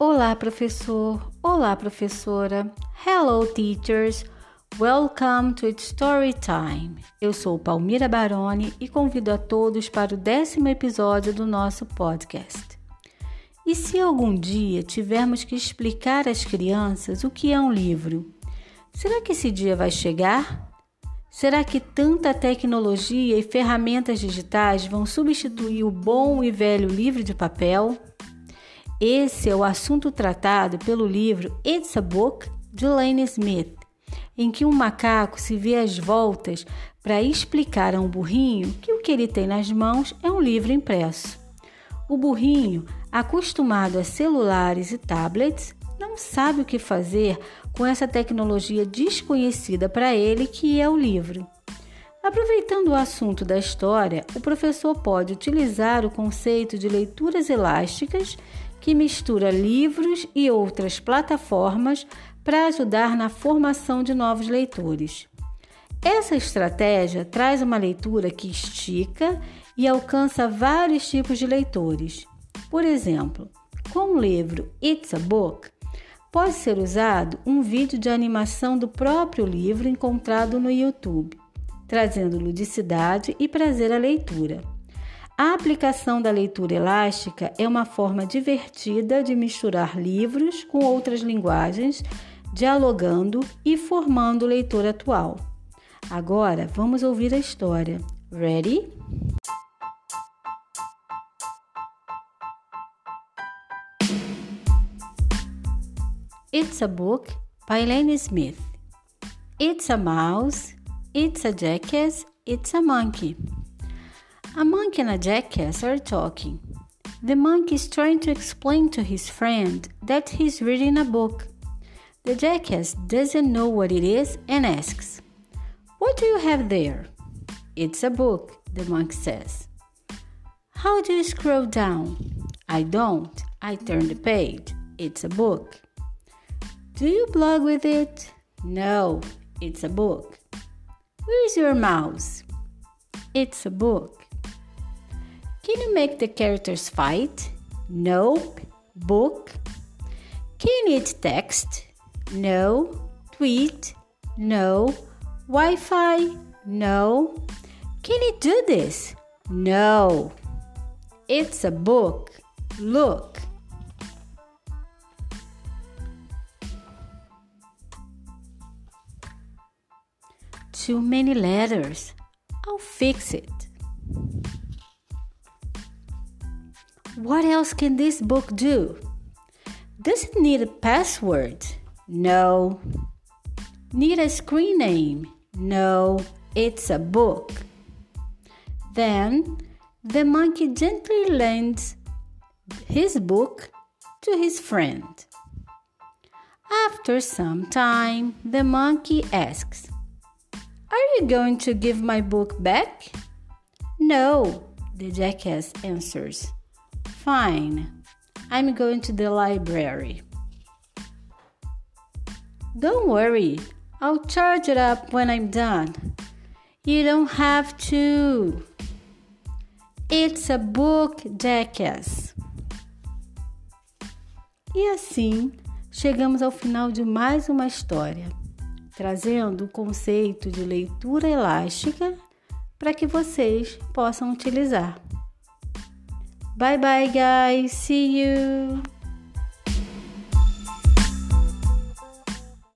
Olá, professor. Olá, professora. Hello, teachers. Welcome to Story Time. Eu sou Palmira Baroni e convido a todos para o décimo episódio do nosso podcast. E se algum dia tivermos que explicar às crianças o que é um livro, será que esse dia vai chegar? Será que tanta tecnologia e ferramentas digitais vão substituir o bom e velho livro de papel? Esse é o assunto tratado pelo livro It's a Book de Lane Smith, em que um macaco se vê às voltas para explicar a um burrinho que o que ele tem nas mãos é um livro impresso. O burrinho, acostumado a celulares e tablets, não sabe o que fazer com essa tecnologia desconhecida para ele que é o livro. Aproveitando o assunto da história, o professor pode utilizar o conceito de leituras elásticas que mistura livros e outras plataformas para ajudar na formação de novos leitores. Essa estratégia traz uma leitura que estica e alcança vários tipos de leitores. Por exemplo, com o livro It's a Book, pode ser usado um vídeo de animação do próprio livro encontrado no YouTube, trazendo ludicidade e prazer à leitura. A aplicação da leitura elástica é uma forma divertida de misturar livros com outras linguagens, dialogando e formando o leitor atual. Agora vamos ouvir a história. Ready? It's a Book by Lane Smith. It's a mouse, it's a jackass, it's a monkey. A monkey and a jackass are talking. The monkey is trying to explain to his friend that he's reading a book. The jackass doesn't know what it is and asks, What do you have there? It's a book, the monkey says. How do you scroll down? I don't. I turn the page. It's a book. Do you blog with it? No, it's a book. Where's your mouse? It's a book. Can you make the characters fight? Nope. Book? Can it text? No. Tweet? No. Wi Fi? No. Can it do this? No. It's a book. Look. Too many letters. I'll fix it. What else can this book do? Does it need a password? No. Need a screen name? No, it's a book. Then the monkey gently lends his book to his friend. After some time, the monkey asks, Are you going to give my book back? No, the jackass answers. Fine, I'm going to the library. Don't worry, I'll charge it up when I'm done. You don't have to. It's a book, jackass. E assim, chegamos ao final de mais uma história, trazendo o conceito de leitura elástica para que vocês possam utilizar. Bye bye, guys. See you.